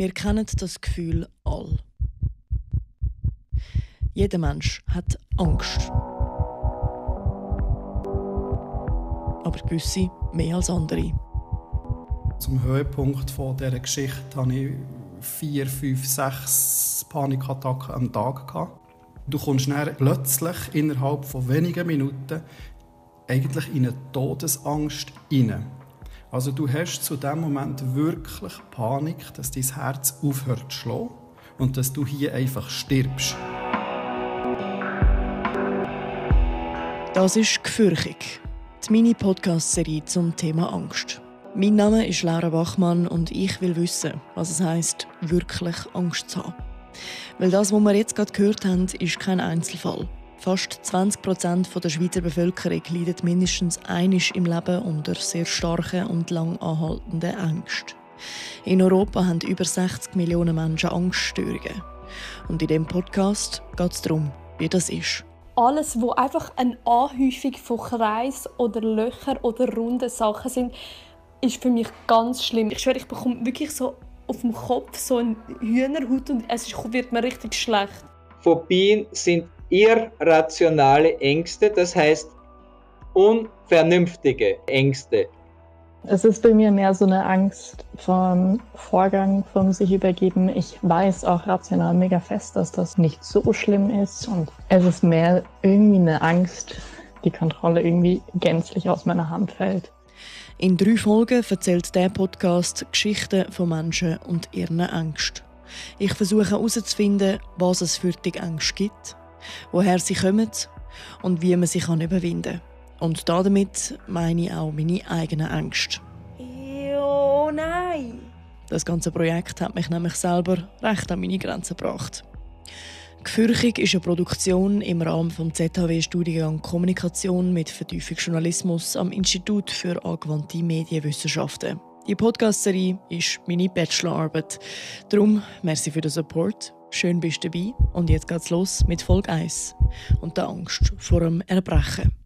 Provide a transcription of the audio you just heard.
Wir kennen das Gefühl all. Jeder Mensch hat Angst. Aber gewisse mehr als andere. Zum Höhepunkt von dieser Geschichte hatte ich vier, fünf, sechs Panikattacken am Tag. Du kommst dann plötzlich innerhalb von wenigen Minuten eigentlich in eine Todesangst hinein. Also du hast zu dem Moment wirklich Panik, dass dein Herz aufhört zu schlagen und dass du hier einfach stirbst. Das ist «Gefürchung», die Mini-Podcast-Serie zum Thema Angst. Mein Name ist Laura Bachmann und ich will wissen, was es heißt, wirklich Angst zu haben. Weil das, was wir jetzt gerade gehört haben, ist kein Einzelfall. Fast 20 Prozent der Schweizer Bevölkerung leiden mindestens einisch im Leben unter sehr starken und lang anhaltenden Ängsten. In Europa haben über 60 Millionen Menschen Angststörungen. Und in dem Podcast geht es darum, wie das ist. Alles, wo einfach eine Anhäufung von Kreis oder Löcher oder runden Sachen sind, ist für mich ganz schlimm. Ich schwöre, ich bekomme wirklich so auf dem Kopf so eine Hühnerhaut und es wird mir richtig schlecht. Phobien sind irrationale Ängste, das heißt unvernünftige Ängste. Es ist bei mir mehr so eine Angst vom Vorgang, vom sich übergeben. Ich weiß auch rational mega fest, dass das nicht so schlimm ist. Und es ist mehr irgendwie eine Angst, die Kontrolle irgendwie gänzlich aus meiner Hand fällt. In drei Folgen erzählt der Podcast Geschichten von Menschen und ihren Ängsten. Ich versuche herauszufinden, was es für die Ängste gibt, woher sie kommen und wie man sie überwinden kann. Und damit meine ich auch meine eigenen Ängste. Oh nein! Das ganze Projekt hat mich nämlich selber recht an meine Grenzen gebracht. Gefürchig ist eine Produktion im Rahmen des ZHW-Studiengang Kommunikation mit Vertiefungsjournalismus am Institut für angewandte Medienwissenschaften. Die Podcast-Serie ist meine Bachelorarbeit. Darum, merci für den Support. Schön bist du dabei. Und jetzt geht's los mit Folge 1 und der Angst vor dem Erbrechen.